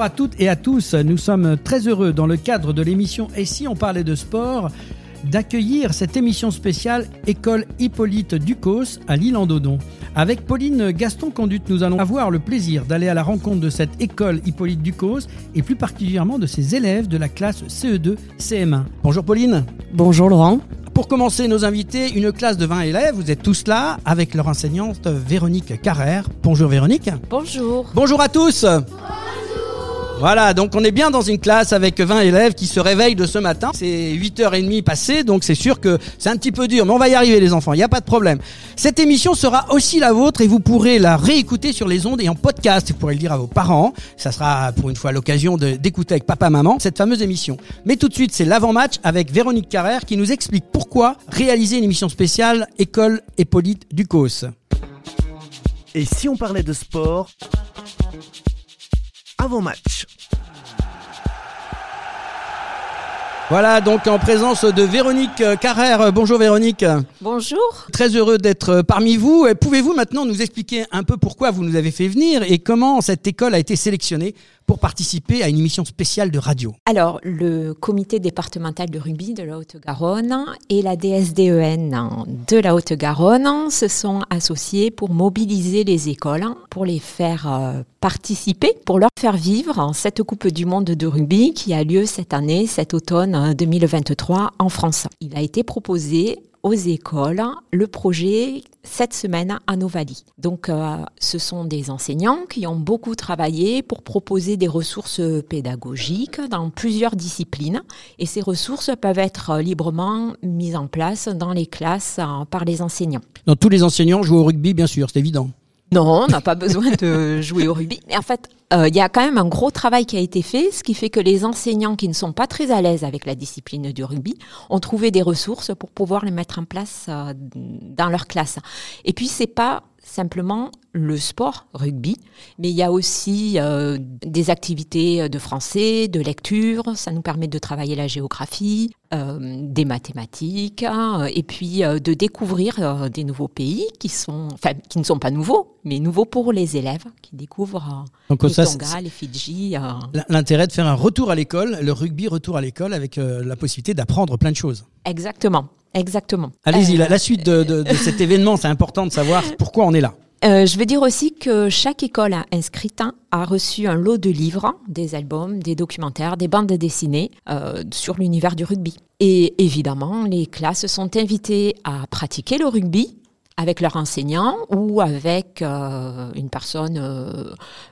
Bonjour à toutes et à tous. Nous sommes très heureux dans le cadre de l'émission Et si on parlait de sport d'accueillir cette émission spéciale École Hippolyte Ducos à lille en dodon Avec Pauline Gaston-Conduite, nous allons avoir le plaisir d'aller à la rencontre de cette école Hippolyte Ducos et plus particulièrement de ses élèves de la classe CE2 CM1. Bonjour Pauline. Bonjour Laurent. Pour commencer nos invités, une classe de 20 élèves, vous êtes tous là avec leur enseignante Véronique Carrère. Bonjour Véronique. Bonjour. Bonjour à tous. Voilà, donc on est bien dans une classe avec 20 élèves qui se réveillent de ce matin. C'est 8h30 passées, donc c'est sûr que c'est un petit peu dur, mais on va y arriver les enfants, il n'y a pas de problème. Cette émission sera aussi la vôtre et vous pourrez la réécouter sur les ondes et en podcast. Vous pourrez le dire à vos parents. Ça sera pour une fois l'occasion d'écouter avec papa-maman cette fameuse émission. Mais tout de suite, c'est l'avant-match avec Véronique Carrère qui nous explique pourquoi réaliser une émission spéciale École Hippolyte Ducos. Et si on parlait de sport avant match? Voilà, donc en présence de Véronique Carrère. Bonjour Véronique. Bonjour. Très heureux d'être parmi vous. Pouvez-vous maintenant nous expliquer un peu pourquoi vous nous avez fait venir et comment cette école a été sélectionnée pour participer à une émission spéciale de radio Alors, le comité départemental de rugby de la Haute-Garonne et la DSDEN de la Haute-Garonne se sont associés pour mobiliser les écoles, pour les faire euh, participer, pour leur faire vivre cette Coupe du Monde de rugby qui a lieu cette année, cet automne 2023 en France. Il a été proposé aux écoles le projet cette semaine à Novalie. Donc, euh, ce sont des enseignants qui ont beaucoup travaillé pour proposer des ressources pédagogiques dans plusieurs disciplines. Et ces ressources peuvent être librement mises en place dans les classes euh, par les enseignants. Donc, tous les enseignants jouent au rugby, bien sûr, c'est évident. Non, on n'a pas besoin de jouer au rugby. Mais en fait, euh, il y a quand même un gros travail qui a été fait, ce qui fait que les enseignants qui ne sont pas très à l'aise avec la discipline du rugby ont trouvé des ressources pour pouvoir les mettre en place euh, dans leur classe. Et puis, c'est pas simplement le sport rugby, mais il y a aussi euh, des activités de français, de lecture, ça nous permet de travailler la géographie, euh, des mathématiques, hein, et puis euh, de découvrir des nouveaux pays qui sont, qui ne sont pas nouveaux, mais nouveaux pour les élèves qui découvrent Donc, les Tonga, les Fidji. L'intérêt de faire un retour à l'école, le rugby retour à l'école avec la possibilité d'apprendre plein de choses. Exactement. Exactement. Allez-y, la, suite de, cet événement, c'est important de savoir pourquoi on est là. Euh, je veux dire aussi que chaque école inscrite a reçu un lot de livres, des albums, des documentaires, des bandes dessinées euh, sur l'univers du rugby. Et évidemment, les classes sont invitées à pratiquer le rugby avec leur enseignant ou avec euh, une personne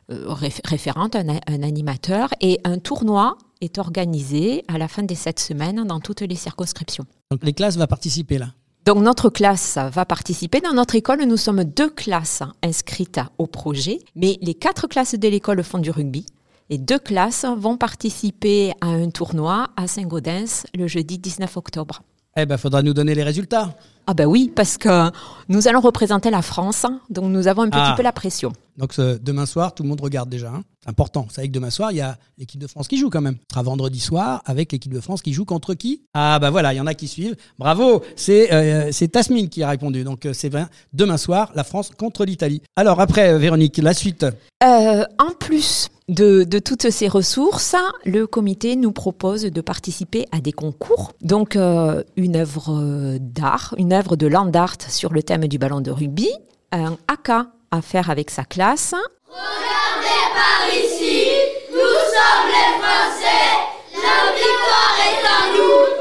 référente, un, un, animateur. Et un tournoi est organisé à la fin des sept semaines dans toutes les circonscriptions. Donc les classes vont participer là? Donc notre classe va participer. Dans notre école, nous sommes deux classes inscrites au projet, mais les quatre classes de l'école font du rugby. Et deux classes vont participer à un tournoi à Saint-Gaudens le jeudi 19 octobre. Eh ben, faudra nous donner les résultats. Ah ben oui, parce que nous allons représenter la France, donc nous avons un petit ah. peu la pression. Donc demain soir, tout le monde regarde déjà. Hein. C'est important. C'est vrai que demain soir, il y a l'équipe de France qui joue quand même. Ce sera vendredi soir avec l'équipe de France qui joue contre qui? Ah bah voilà, il y en a qui suivent. Bravo, c'est euh, Tasmine qui a répondu. Donc euh, c'est vrai. Demain soir, la France contre l'Italie. Alors après, euh, Véronique, la suite. en plus de, de, toutes ces ressources, le comité nous propose de participer à des concours. Donc une œuvre d'art, une de land art sur le thème du ballon de rugby, un AK à faire avec sa classe. Regardez par ici, nous sommes les Français, la victoire est à nous.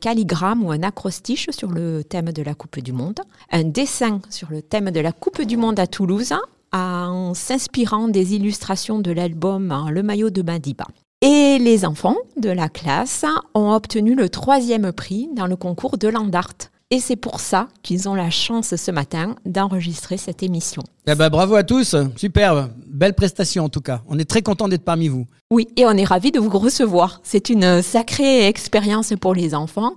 Calligramme ou un acrostiche sur le thème de la Coupe du Monde, un dessin sur le thème de la Coupe du Monde à Toulouse, en s'inspirant des illustrations de l'album Le maillot de Madiba. Et les enfants de la classe ont obtenu le troisième prix dans le concours de Landart. Et c'est pour ça qu'ils ont la chance ce matin d'enregistrer cette émission. Eh ben, bravo à tous, superbe, belle prestation en tout cas. On est très content d'être parmi vous. Oui, et on est ravis de vous recevoir. C'est une sacrée expérience pour les enfants.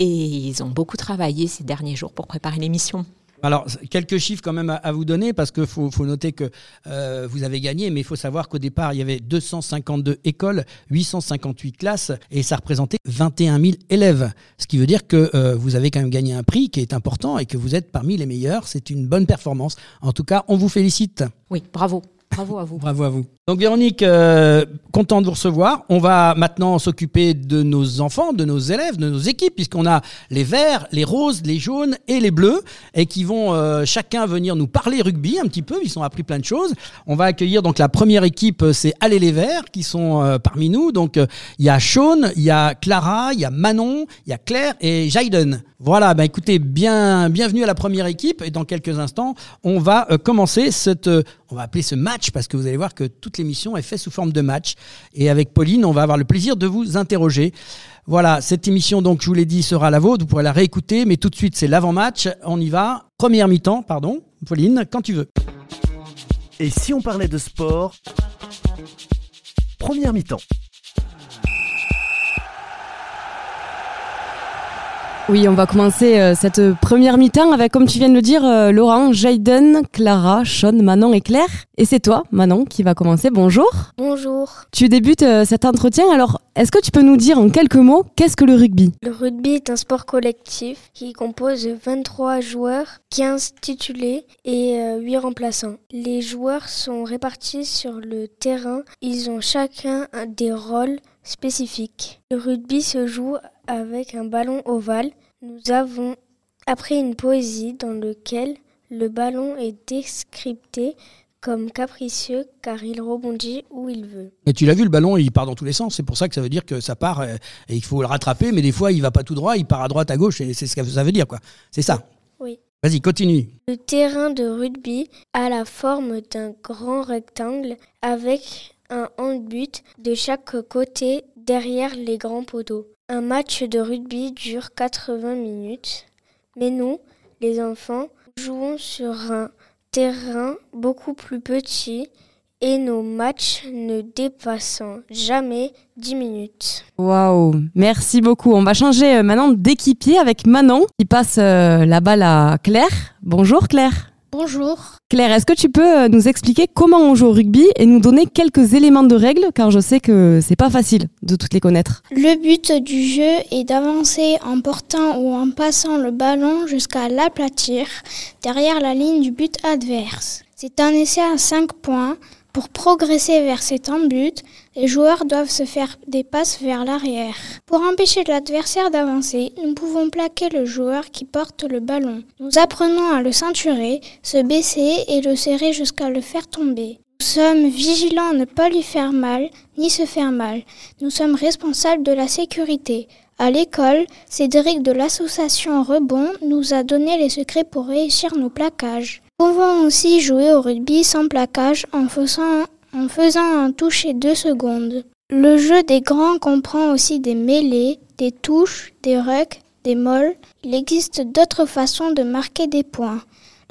Et ils ont beaucoup travaillé ces derniers jours pour préparer l'émission. Alors, quelques chiffres quand même à, vous donner, parce qu'il faut, noter que euh, vous avez gagné, mais il faut savoir qu'au départ, il y avait 252 écoles, 858 classes, et ça représentait 21 000 élèves. Ce qui veut dire que euh, vous avez quand même gagné un prix qui est important et que vous êtes parmi les meilleurs. C'est une bonne performance. En tout cas, on vous félicite. Oui, bravo. Bravo à vous. Bravo à vous. Donc Véronique, euh, content de vous recevoir. On va maintenant s'occuper de nos enfants, de nos élèves, de nos équipes, puisqu'on a les verts, les roses, les jaunes et les bleus, et qui vont euh, chacun venir nous parler rugby un petit peu. Ils ont appris plein de choses. On va accueillir donc la première équipe, euh, c'est Allez les Verts, qui sont parmi nous. Donc il y a Sean, il y a Clara, il y a Manon, il y a Claire et Jaiden. Voilà, bah écoutez, bien, bienvenue à la première équipe. Et dans quelques instants, on va commencer cette, on va appeler ce match, parce que vous allez voir que toute l'émission est faite sous forme de match. Et avec Pauline, on va avoir le plaisir de vous interroger. Voilà, cette émission, donc, je vous l'ai dit, sera la vôtre. Vous pourrez la réécouter, mais tout de suite, c'est l'avant-match. On y va. Première mi-temps, pardon. Pauline, quand tu veux. Et si on parlait de sport? Première mi-temps. Oui, on va commencer euh, cette première mi-temps avec, comme tu viens de le dire, euh, Laurent, Jaden, Clara, Sean, Manon et Claire. Et c'est toi, Manon, qui va commencer. Bonjour. Bonjour. Tu débutes euh, cet entretien. Alors, est-ce que tu peux nous dire en quelques mots qu'est-ce que le rugby? Le rugby est un sport collectif qui compose 23 joueurs, 15 titulés et 8 remplaçants. Les joueurs sont répartis sur le terrain. Ils ont chacun des rôles spécifiques. Le rugby se joue avec un ballon ovale. Nous avons appris une poésie dans laquelle le ballon est descripté comme capricieux car il rebondit où il veut. Mais tu l'as vu, le ballon, il part dans tous les sens. C'est pour ça que ça veut dire que ça part euh, et il faut le rattraper, mais des fois, il va pas tout droit, il part à droite, à gauche, et c'est ce que ça veut dire, quoi. C'est ça Oui. Vas-y, continue. Le terrain de rugby a la forme d'un grand rectangle avec un hand-but de chaque côté derrière les grands poteaux. Un match de rugby dure 80 minutes, mais nous, les enfants, jouons sur un terrain beaucoup plus petit et nos matchs ne dépassant jamais 10 minutes. Waouh, merci beaucoup. On va changer euh, maintenant d'équipier avec Manon qui passe euh, la balle à Claire. Bonjour Claire. Bonjour. Claire, est-ce que tu peux euh, nous expliquer comment on joue au rugby et nous donner quelques éléments de règles car je sais que c'est pas facile de toutes les connaître. Le but du jeu est d'avancer en portant ou en passant le ballon jusqu'à l'aplatir derrière la ligne du but adverse. C'est un essai à 5 points pour progresser vers cet but, les joueurs doivent se faire des passes vers l'arrière. Pour empêcher l'adversaire d'avancer, nous pouvons plaquer le joueur qui porte le ballon. Nous apprenons à le ceinturer, se baisser et le serrer jusqu'à le faire tomber. Nous sommes vigilants à ne pas lui faire mal, ni se faire mal. Nous sommes responsables de la sécurité. À l'école, Cédric de l'association Rebond nous a donné les secrets pour réussir nos plaquages. Pouvons aussi jouer au rugby sans plaquage en faisant, en faisant un toucher deux secondes. Le jeu des grands comprend aussi des mêlées, des touches, des rucks, des molles. Il existe d'autres façons de marquer des points.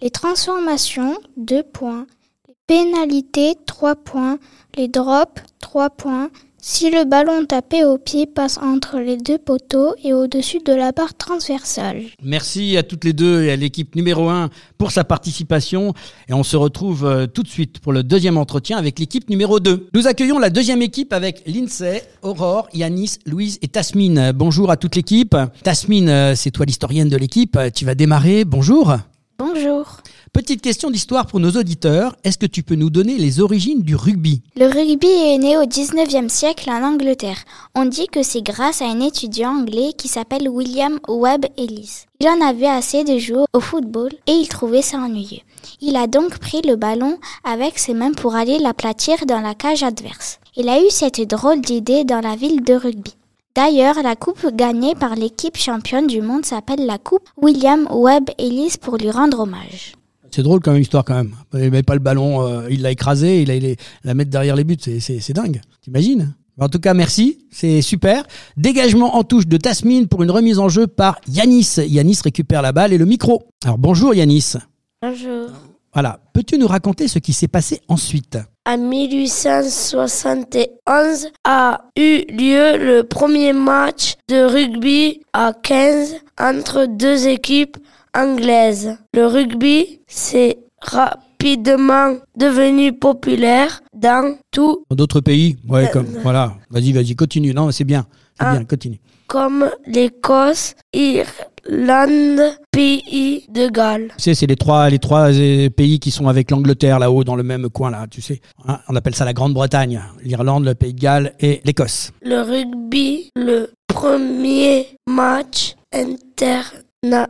Les transformations, deux points. Les pénalités, trois points. Les drops, trois points. Si le ballon tapé au pied passe entre les deux poteaux et au-dessus de la barre transversale. Merci à toutes les deux et à l'équipe numéro 1 pour sa participation. Et on se retrouve euh, tout de suite pour le deuxième entretien avec l'équipe numéro 2. Nous accueillons la deuxième équipe avec Lindsay, Aurore, Yanis, Louise et Tasmine. Bonjour à toute l'équipe. Tasmine, euh, c'est toi l'historienne de l'équipe. Tu vas démarrer. Bonjour. Bonjour. Petite question d'histoire pour nos auditeurs. Est-ce que tu peux nous donner les origines du rugby? Le rugby est né au 19e siècle en Angleterre. On dit que c'est grâce à un étudiant anglais qui s'appelle William Webb Ellis. Il en avait assez de jouer au football et il trouvait ça ennuyeux. Il a donc pris le ballon avec ses mains pour aller l'aplatir dans la cage adverse. Il a eu cette drôle d'idée dans la ville de rugby. D'ailleurs, la coupe gagnée par l'équipe championne du monde s'appelle la coupe William Webb Ellis pour lui rendre hommage. C'est drôle comme histoire quand même. Il n'avait pas le ballon, euh, il l'a écrasé, il a la mettre derrière les buts. C'est dingue. T'imagines? En tout cas, merci. C'est super. Dégagement en touche de Tasmine pour une remise en jeu par Yanis. Yanis récupère la balle et le micro. Alors bonjour Yanis. Bonjour. Voilà. Peux-tu nous raconter ce qui s'est passé ensuite? En 1871 a eu lieu le premier match de rugby à 15 entre deux équipes anglaises. Le rugby s'est rapidement devenu populaire dans tout Dans d'autres pays Ouais, Euh, comme. Voilà. Vas-y, vas-y, continue. Non, c'est bien. C'est Ah. bien, continue. comme l'Écosse, Irlande, Pays de Galles. Tu sais, c'est les trois, les trois euh, pays qui sont avec l'Angleterre là-haut dans le même coin là, tu sais. Hein, on appelle ça la Grande-Bretagne, l'Irlande, le Pays de Galles et l'Écosse. Le rugby, le premier match international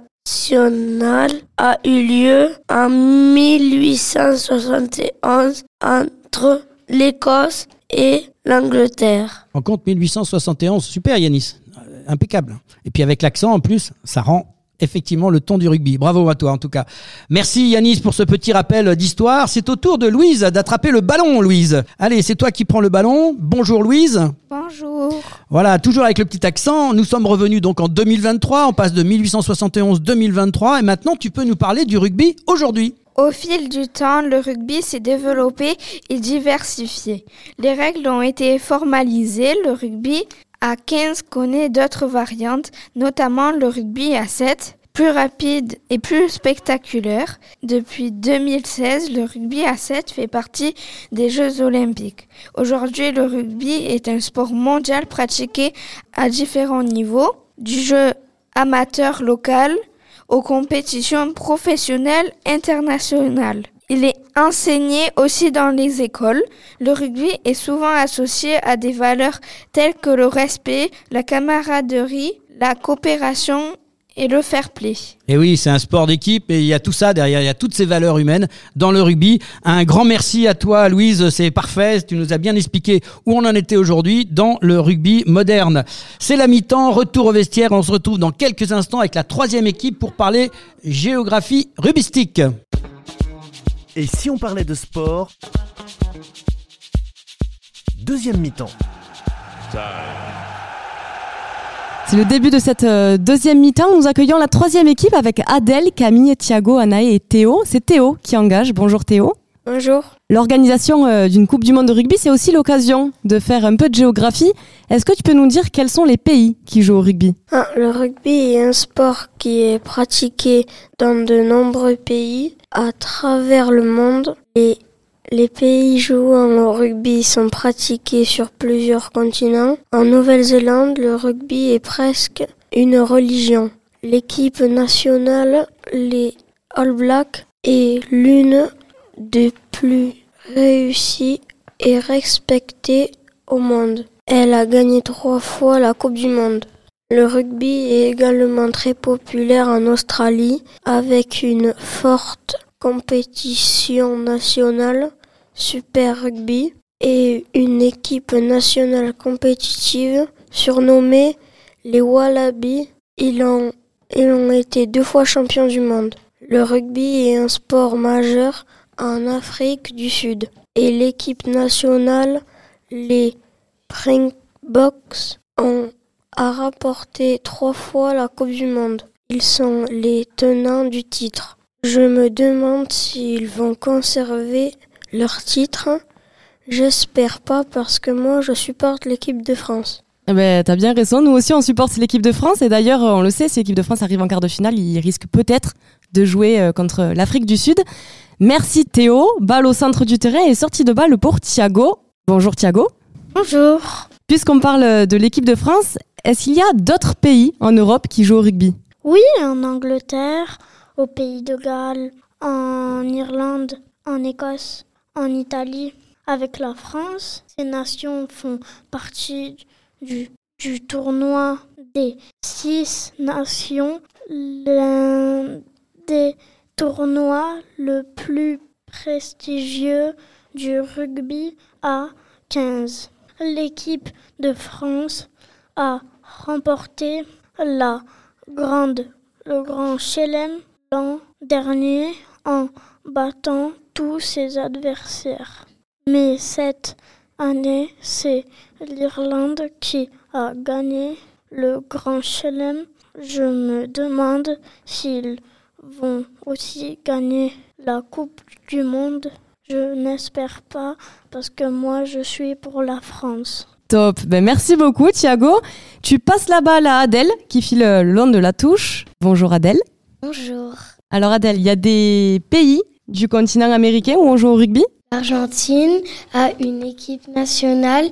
a eu lieu en 1871 entre l'Écosse et l'Angleterre. En compte 1871, super Yanis, impeccable. Et puis avec l'accent en plus, ça rend effectivement le ton du rugby. Bravo à toi en tout cas. Merci Yanis pour ce petit rappel d'histoire. C'est au tour de Louise d'attraper le ballon, Louise. Allez, c'est toi qui prends le ballon. Bonjour Louise. Bonjour. Voilà, toujours avec le petit accent. Nous sommes revenus donc en 2023. On passe de 1871-2023 et maintenant tu peux nous parler du rugby aujourd'hui. Au fil du temps, le rugby s'est développé et diversifié. Les règles ont été formalisées. Le rugby à 15 connaît d'autres variantes, notamment le rugby à 7, plus rapide et plus spectaculaire. Depuis 2016, le rugby à 7 fait partie des Jeux olympiques. Aujourd'hui, le rugby est un sport mondial pratiqué à différents niveaux, du jeu amateur local aux compétitions professionnelles internationales. Il est enseigné aussi dans les écoles. Le rugby est souvent associé à des valeurs telles que le respect, la camaraderie, la coopération et le fair play. Et oui, c'est un sport d'équipe et il y a tout ça derrière, il y a toutes ces valeurs humaines dans le rugby. Un grand merci à toi Louise, c'est parfait, tu nous as bien expliqué où on en était aujourd'hui dans le rugby moderne. C'est la mi-temps, retour au vestiaire, on se retrouve dans quelques instants avec la troisième équipe pour parler géographie rubistique. Et si on parlait de sport Deuxième mi-temps. C'est le début de cette euh, deuxième mi-temps. Nous accueillons la troisième équipe avec Adèle, Camille, Thiago, Anaë et Théo. C'est Théo qui engage. Bonjour Théo. Bonjour. L'organisation euh, d'une Coupe du Monde de rugby, c'est aussi l'occasion de faire un peu de géographie. Est-ce que tu peux nous dire quels sont les pays qui jouent au rugby? Ah, le rugby est un sport qui est pratiqué dans de nombreux pays à travers le monde et les pays jouant au rugby sont pratiqués sur plusieurs continents. En Nouvelle-Zélande, le rugby est presque une religion. L'équipe nationale, les All Blacks, est l'une des plus réussies et respectées au monde. Elle a gagné trois fois la Coupe du Monde. Le rugby est également très populaire en Australie avec une forte compétition nationale, Super Rugby, et une équipe nationale compétitive surnommée les Wallabies. Ils ont, ils été deux fois champions du monde. Le rugby est un sport majeur en Afrique du Sud et l'équipe nationale, les Springboks, ont a rapporté trois fois la Coupe du Monde. Ils sont les tenants du titre. Je me demande s'ils vont conserver leur titre. J'espère pas parce que moi je supporte l'équipe de France. Eh ben, T'as bien raison. Nous aussi, on supporte l'équipe de France. Et d'ailleurs, on le sait, si l'équipe de France arrive en quart de finale, il risque peut-être de jouer euh, contre l'Afrique du Sud. Merci Théo. Balle au centre du terrain et sortie de balle pour Thiago. Bonjour Thiago. Bonjour. Puisqu'on parle de l'équipe de France, est-ce qu'il y a d'autres pays en Europe qui jouent au rugby? Oui, en Angleterre, au Pays de Galles, en Irlande, en Écosse, en Italie. Avec la France, ces nations font partie du, tournoi des six nations, l'un des tournois le plus prestigieux du rugby à 15. L'équipe de France a remporté la grande, le grand chelem l'an dernier en battant tous ses adversaires. Mais cette année, c'est l'Irlande qui a gagné le grand chelem. Je me demande s'ils vont aussi gagner la Coupe du Monde. Je n'espère pas parce que moi je suis pour la France. Top. Ben, merci beaucoup, Thiago. Tu passes la balle à Adèle qui file le long de la touche. Bonjour Adèle. Bonjour. Alors Adèle, il y a des pays du continent américain où on joue au rugby? L'Argentine a une équipe nationale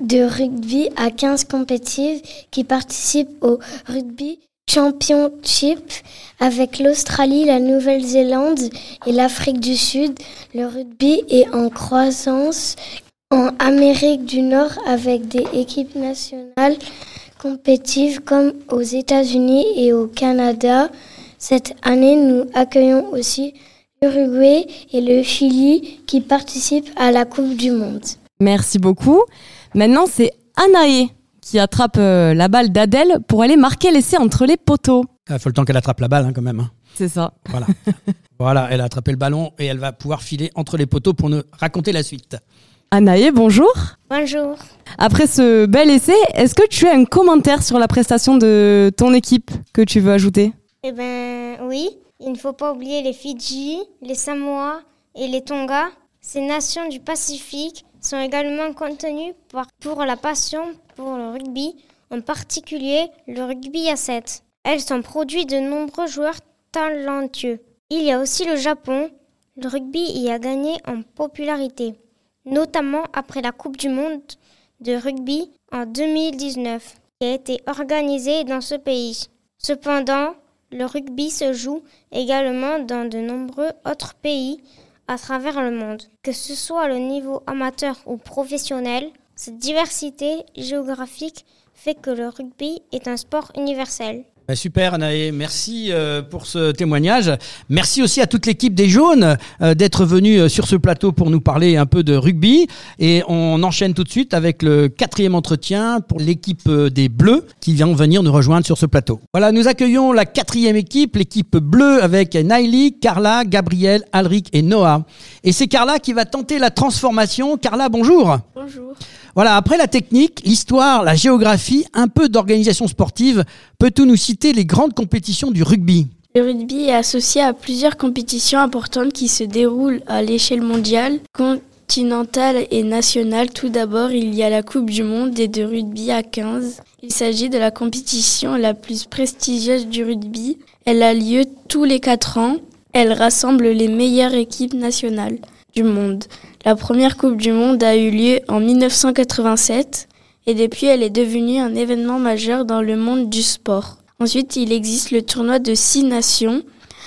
de rugby à 15 compétitions qui participent au rugby championship avec l'Australie, la Nouvelle-Zélande et l'Afrique du Sud. Le rugby est en croissance en Amérique du Nord avec des équipes nationales compétitives comme aux États-Unis et au Canada. Cette année, nous accueillons aussi l'Uruguay et le Chili qui participent à la Coupe du Monde. Merci beaucoup. Maintenant, c'est Anaé qui attrape euh, la balle d'Adèle pour aller marquer l'essai entre les poteaux. Il faut le temps qu'elle attrape la balle hein, quand même. hein. C'est ça. Voilà. voilà, elle a attrapé le ballon et elle va pouvoir filer entre les poteaux pour nous raconter la suite. Anaé, bonjour. Bonjour. Après ce bel essai, est-ce que tu as un commentaire sur la prestation de ton équipe que tu veux ajouter? Eh ben oui, il ne faut pas oublier les Fidji, les Samoa et les Tonga. Ces nations du Pacifique sont également contenues pour la passion pour le rugby, en particulier le rugby à 7. Elles sont produites de nombreux joueurs talentueux. Il y a aussi le Japon. Le rugby y a gagné en popularité, notamment après la Coupe du Monde de rugby en 2019, qui a été organisée dans ce pays. Cependant, le rugby se joue également dans de nombreux autres pays à travers le monde. Que ce soit le niveau amateur ou professionnel, cette diversité géographique fait que le rugby est un sport universel. Bah, super Anaé, merci euh, pour ce témoignage. Merci aussi à toute l'équipe des Jaunes euh, d'être venue euh, sur ce plateau pour nous parler un peu de rugby. Et on enchaîne tout de suite avec le quatrième entretien pour l'équipe des Bleus qui vient venir nous rejoindre sur ce plateau. Voilà, nous accueillons la quatrième équipe, l'équipe bleue avec Naili, Carla, Gabriel, Alric et Noah. Et c'est Carla qui va tenter la transformation. Carla, bonjour. Bonjour. Voilà, après la technique, l'histoire, la géographie, un peu d'organisation sportive, peux-tu nous citer les grandes compétitions du rugby Le rugby est associé à plusieurs compétitions importantes qui se déroulent à l'échelle mondiale, continentale et nationale. Tout d'abord, il y a la Coupe du Monde et de rugby à 15. Il s'agit de la compétition la plus prestigieuse du rugby. Elle a lieu tous les 4 ans. Elle rassemble les meilleures équipes nationales du monde. La première Coupe du Monde a eu lieu en 1987 et depuis elle est devenue un événement majeur dans le monde du sport. Ensuite, il existe le tournoi de six nations.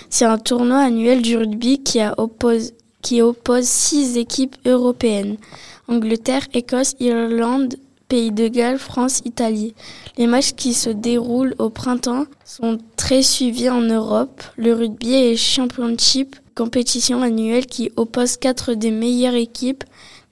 C'est un tournoi annuel du rugby qui, oppose six équipes européennes. Angleterre, Écosse, Irlande, Pays de Galles, France, Italie. Les matchs qui se déroulent au printemps sont très suivis en Europe. Le rugby est championship, compétition annuelle qui oppose quatre des meilleures équipes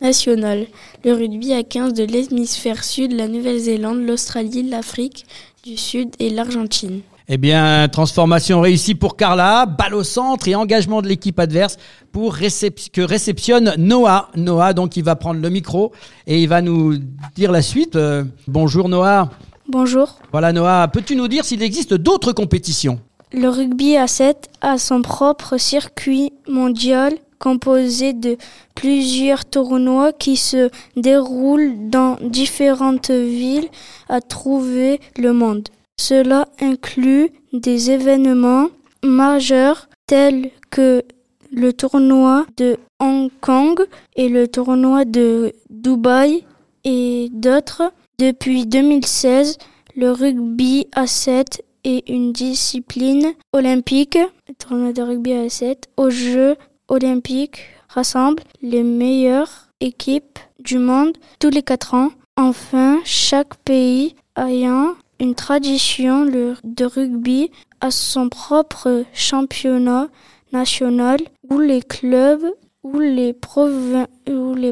nationales. Le rugby à 15 de l'hémisphère sud, la Nouvelle-Zélande, l'Australie, l'Afrique du Sud et l'Argentine. Eh bien, transformation réussie pour Carla, balle au centre et engagement de l'équipe adverse pour récep- que réceptionne Noah. Noah, donc, il va prendre le micro et il va nous dire la suite. Euh, bonjour Noah. Bonjour. Voilà Noah, peux-tu nous dire s'il existe d'autres compétitions? Le rugby à 7 a son propre circuit mondial composé de plusieurs tournois qui se déroulent dans différentes villes à trouver le monde. Cela inclut des événements majeurs tels que le tournoi de Hong Kong et le tournoi de Dubaï et d'autres. Depuis 2016, le rugby à 7 est une discipline olympique. Le tournoi de rugby à 7 aux Jeux olympiques rassemble les meilleures équipes du monde tous les 4 ans. Enfin, chaque pays ayant une tradition de rugby a son propre championnat national où les clubs ou les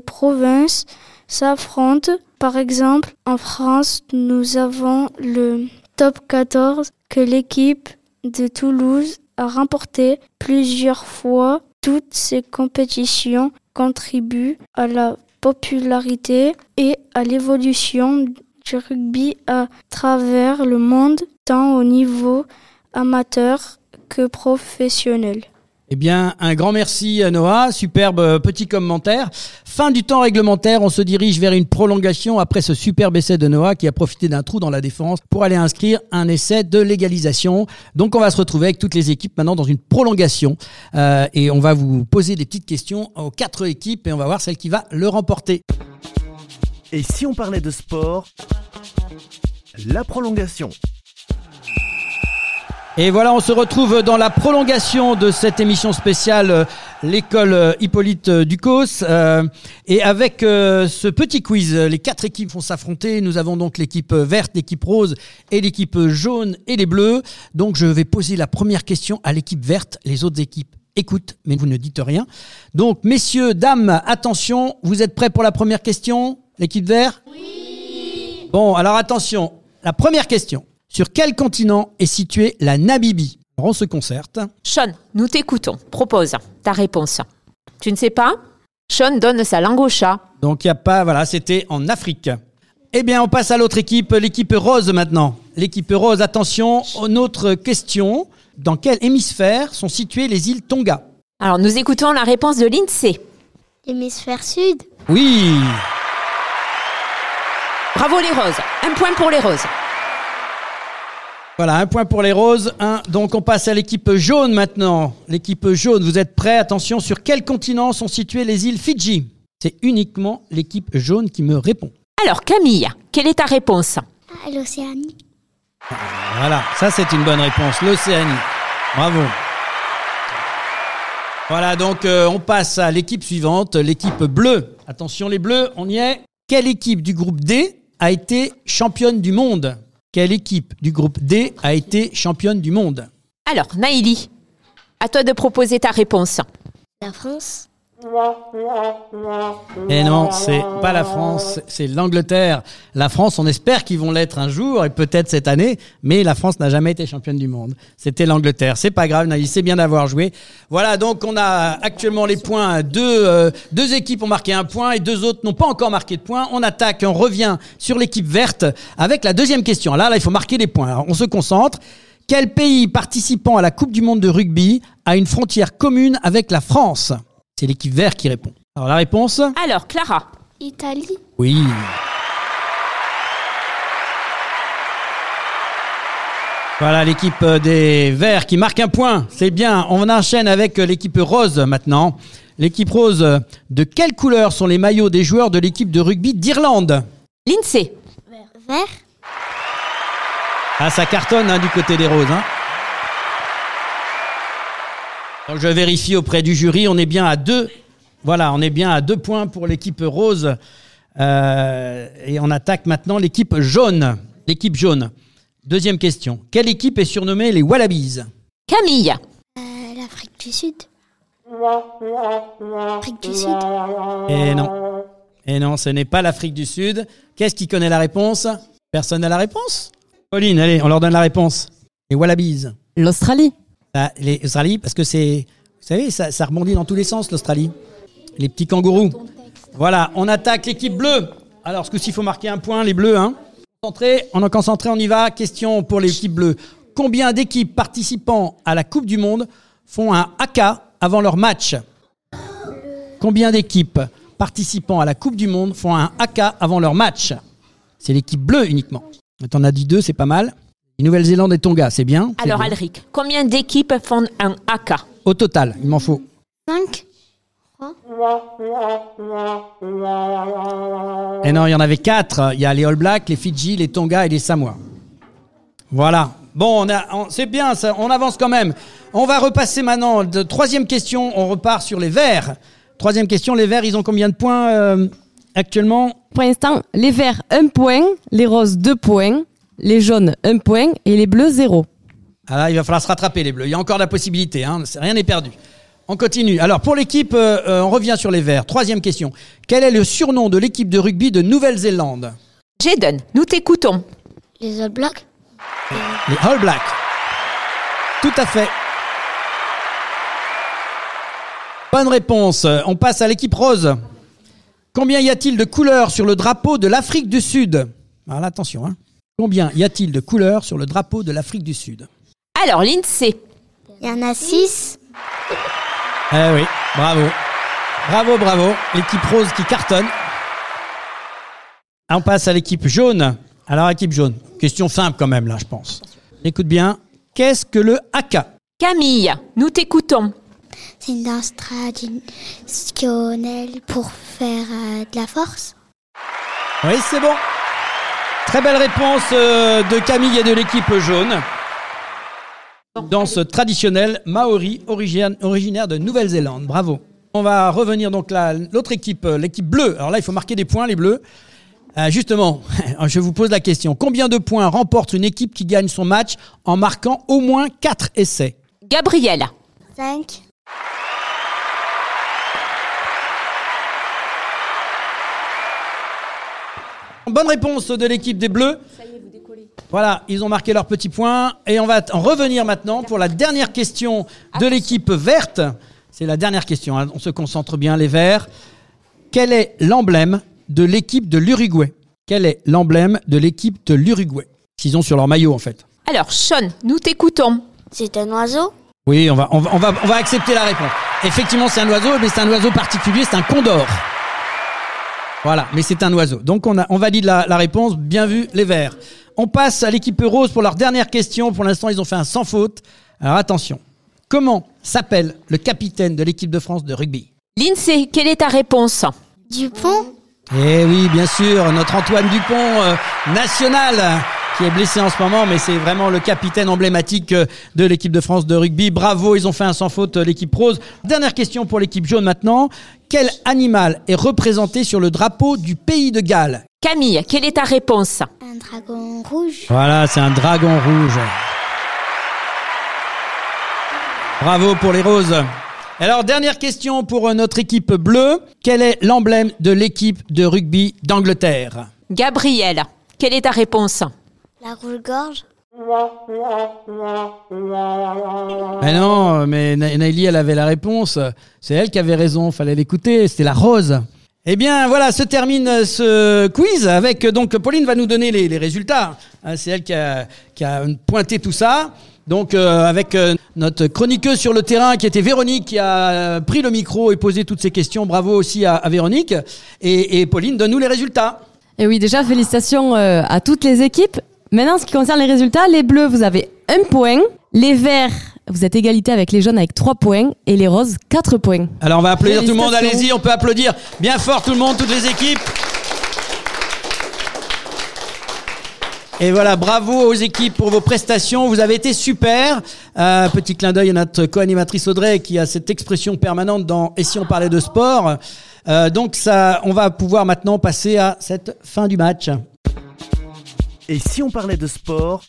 provinces s'affrontent. Par exemple, en France, nous avons le top 14 que l'équipe de Toulouse a remporté plusieurs fois. Toutes ces compétitions contribuent à la popularité et à l'évolution du rugby à travers le monde, tant au niveau amateur que professionnel. Eh bien, un grand merci à Noah, superbe euh, petit commentaire. Fin du temps réglementaire, on se dirige vers une prolongation après ce superbe essai de Noah qui a profité d'un trou dans la défense pour aller inscrire un essai de légalisation. Donc on va se retrouver avec toutes les équipes maintenant dans une prolongation Euh, et on va vous poser des petites questions aux quatre équipes et on va voir celle qui va le remporter. Et si on parlait de sport La prolongation. Et voilà, on se retrouve dans la prolongation de cette émission spéciale euh, l'école euh, Hippolyte euh, Ducos. Euh, et avec euh, ce petit quiz, les quatre équipes vont s'affronter. Nous avons donc l'équipe verte, l'équipe rose et l'équipe jaune et les bleus. Donc je vais poser la première question à l'équipe verte. Les autres équipes écoutent, mais vous ne dites rien. Donc messieurs, dames, attention, vous êtes prêts pour la première question L'équipe verte? Oui. Bon, alors attention, la première question. Sur quel continent est située la Namibie? On se concerte. Sean, nous t'écoutons. Propose ta réponse. Tu ne sais pas? Sean donne sa langue au chat. Donc il n'y a pas, voilà, c'était en Afrique. Eh bien, on passe à l'autre équipe, l'équipe rose maintenant. L'équipe rose, attention, une autre question. Dans quel hémisphère sont situées les îles Tonga? Alors, nous écoutons la réponse de l'INSEE. L'hémisphère sud. Oui, Bravo les roses. Un point pour les roses. Voilà, un point pour les roses. Un. Donc on passe à l'équipe jaune maintenant. L'équipe jaune, vous êtes prêts? Attention, sur quel continent sont situées les îles Fidji? C'est uniquement l'équipe jaune qui me répond. Alors, Camille, quelle est ta réponse? Ah, L'Océanie. Voilà, ça c'est une bonne réponse. L'Océanie. Bravo. Voilà, donc euh, on passe à l'équipe suivante, l'équipe bleue. Attention les bleus, on y est. Quelle équipe du groupe D a été championne du monde? Quelle équipe du groupe D a été championne du monde? Alors, Naïli, à toi de proposer ta réponse. La France. Eh non, c'est pas la France, c'est l'Angleterre. La France, on espère qu'ils vont l'être un jour et peut-être cette année, mais la France n'a jamais été championne du monde. C'était l'Angleterre. C'est pas grave, Naïs, c'est bien d'avoir joué. Voilà, donc on a actuellement les points. Deux, euh, deux équipes ont marqué un point et deux autres n'ont pas encore marqué de points. On attaque, on revient sur l'équipe verte avec la deuxième question. Là, là, il faut marquer les points. On se concentre. Quel pays participant à la Coupe du Monde de rugby a une frontière commune avec la France? C'est l'équipe verte qui répond. Alors la réponse Alors, Clara, Italie. oui. Voilà l'équipe des Verts qui marque un point. C'est bien. On enchaîne avec l'équipe rose maintenant. L'équipe rose, de quelle couleur sont les maillots des joueurs de l'équipe de rugby d'Irlande? l'INSEE. Vert. Ah, ça cartonne hein, du côté des roses. hein. Donc je vérifie auprès du jury. On est bien à deux. Voilà, on est bien à deux points pour l'équipe rose. Euh, et on attaque maintenant l'équipe jaune. L'équipe jaune. Deuxième question. Quelle équipe est surnommée les Wallabies? Camille, Euh, L'Afrique du Sud. L'Afrique du Sud. Et non. Et non, ce n'est pas l'Afrique du Sud. Qu'est-ce qui connaît la réponse? Personne n'a la réponse? Pauline, allez, on leur donne la réponse. Les Wallabies. L'Australie. Ah, les parce que c'est. Vous savez, ça, rebondit dans tous les sens, l'Australie. Les petits kangourous. Voilà, on attaque l'équipe bleue. Alors, ce coup-ci, il faut marquer un point, les bleus. Hein. Concentré, on est concentré, on y va. Question pour l'équipe bleue. Combien d'équipes participant à la Coupe du Monde font un AK avant leur match? Combien d'équipes participant à la Coupe du Monde font un AK avant leur match? C'est l'équipe bleue uniquement. T'en as dit deux, c'est pas mal. Nouvelle-Zélande et Tonga, c'est bien? alors bien. Alric, combien d'équipes font un AK Au total, il m'en faut. 5. Et non, il y en avait quatre. Il y a les All Blacks, les Fidji, les Tonga et les Samoa. Voilà. Bon, on c'est bien, ça, on avance quand même. On va repasser maintenant. De troisième question, on repart sur les Verts. Troisième question, les Verts, ils ont combien de points euh, actuellement? Pour l'instant, les verts, un point. Les roses, deux points. Les jaunes, un point. Et les bleus, zéro. Ah là, il va falloir se rattraper les Bleus. Il y a encore de la possibilité. Hein. Rien n'est perdu. On continue. Alors pour l'équipe, euh, euh, on revient sur les Verts. Troisième question. Quel est le surnom de l'équipe de rugby de Nouvelle-Zélande? Jaden, nous t'écoutons. Les All Blacks? Les All Blacks. Tout à fait. Bonne réponse. On passe à l'équipe rose. Combien y a-t-il de couleurs sur le drapeau de l'Afrique du Sud? Alors attention. Hein. Combien y a-t-il de couleurs sur le drapeau de l'Afrique du Sud Alors l'INSEE. Il y en a 6. Eh oui, bravo. Bravo, bravo. L'équipe rose qui cartonne. On passe à l'équipe jaune. Alors, équipe jaune, question simple quand même là, je pense. Écoute bien. Qu'est-ce que le haka Camille, nous t'écoutons. C'est une danse traditionnelle pour faire euh, de la force. Oui, c'est bon. Très belle réponse euh, de Camille et de l'équipe jaune. Danse traditionnelle maori originaire de Nouvelle-Zélande. Bravo. On va revenir donc là, l'autre équipe, euh, l'équipe bleue. Alors là, il faut marquer des points, les bleus. Euh, justement, je vous pose la question. Combien de points remporte une équipe qui gagne son match en marquant au moins 4 essais? Gabriel, 5. Bonne réponse de l'équipe des Bleus. Voilà, ils ont marqué leurs petits points. Et on va en revenir maintenant pour la dernière question de l'équipe verte. C'est la dernière question, hein. on se concentre bien, les verts. Quel est l'emblème de l'équipe de l'Uruguay? Quel est l'emblème de l'équipe de l'Uruguay? Qu'ils ont sur leur maillot en fait. alors Sean, nous t'écoutons. C'est un oiseau? Oui, on va, on va, on va, on va accepter la réponse. Effectivement, c'est un oiseau, mais c'est un oiseau particulier, c'est un condor. Voilà, mais c'est un oiseau. Donc on, a, on valide la, la réponse. Bien vu, les Verts. On passe à l'équipe rose pour leur dernière question. Pour l'instant, ils ont fait un sans faute. Alors attention. Comment s'appelle le capitaine de l'équipe de France de rugby? Lindsay, quelle est ta réponse? Dupont Eh oui, bien sûr, notre Antoine Dupont euh, national qui est blessé en ce moment, mais c'est vraiment le capitaine emblématique euh, de l'équipe de France de rugby. Bravo, ils ont fait un sans faute, euh, l'équipe rose. Dernière question pour l'équipe jaune maintenant. Quel animal est représenté sur le drapeau du pays de Galles Camille, quelle est ta réponse Un dragon rouge Voilà, c'est un dragon rouge. Bravo pour les roses. Alors, dernière question pour euh, notre équipe bleue. Quel est l'emblème de l'équipe de rugby d'Angleterre? Gabriel, quelle est ta réponse? La rouge-gorge Mais non, mais Na- Naïli, elle avait la réponse. C'est elle qui avait raison, fallait l'écouter. C'était la rose. Eh bien, voilà, se termine euh, ce quiz avec euh, donc Pauline va nous donner les, les résultats. Hein, C'est elle qui a, qui a pointé tout ça. Donc, euh, avec notre chroniqueuse sur le terrain qui était Véronique, qui a pris le micro et posé toutes ces questions. Bravo aussi à, à Véronique. Et, et Pauline, donne-nous les résultats. Et oui, déjà, félicitations à toutes les équipes. Maintenant, en ce qui concerne les résultats, les bleus, vous avez un point. Les verts, vous êtes égalité avec les jaunes avec trois points. Et les roses, quatre points. Alors, on va applaudir tout le monde. Allez-y, on peut applaudir bien fort tout le monde, toutes les équipes. Et voilà, bravo aux équipes pour vos prestations. Vous avez été super. Euh, petit clin d'œil à notre co-animatrice Audrey qui a cette expression permanente dans Et si on parlait de sport. Euh, donc ça, on va pouvoir maintenant passer à cette fin du match. Et si on parlait de sport?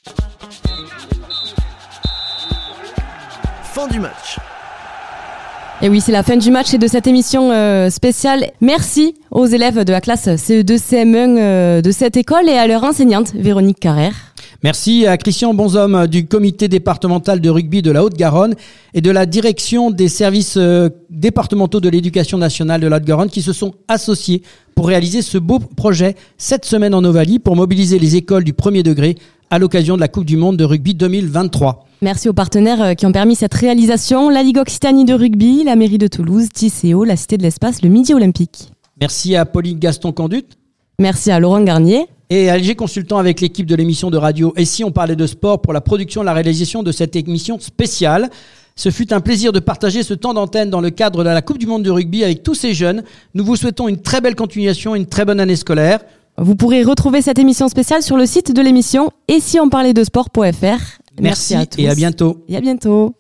Fin du match. Et oui, c'est la fin du match et de cette émission euh, spéciale. Merci aux élèves de la classe CE2 CM1 euh, de cette école et à leur enseignante, Véronique Carrère. Merci à Christian Bonhomme du comité départemental de rugby de la Haute-Garonne et de la direction des services euh, départementaux de l'éducation nationale de la Haute-Garonne qui se sont associés pour réaliser ce beau projet cette semaine en Ovalie pour mobiliser les écoles du premier degré à l'occasion de la Coupe du Monde de rugby 2023. Merci aux partenaires euh, qui ont permis cette réalisation, la Ligue Occitanie de rugby, la mairie de Toulouse, Tisséo, la Cité de l'Espace, le Midi Olympique. Merci à Pauline Gaston Conduit Merci à Laurent Garnier. Et LG Consultant avec l'équipe de l'émission de radio Et si on parlait de sport pour la production et la réalisation de cette émission spéciale? Ce fut un plaisir de partager ce temps d'antenne dans le cadre de la Coupe du Monde de rugby avec tous ces jeunes. Nous vous souhaitons une très belle continuation, une très bonne année scolaire. Vous pourrez retrouver cette émission spéciale sur le site de l'émission et si on parlait de sport.fr. Merci, à tous. et à bientôt. Et à bientôt.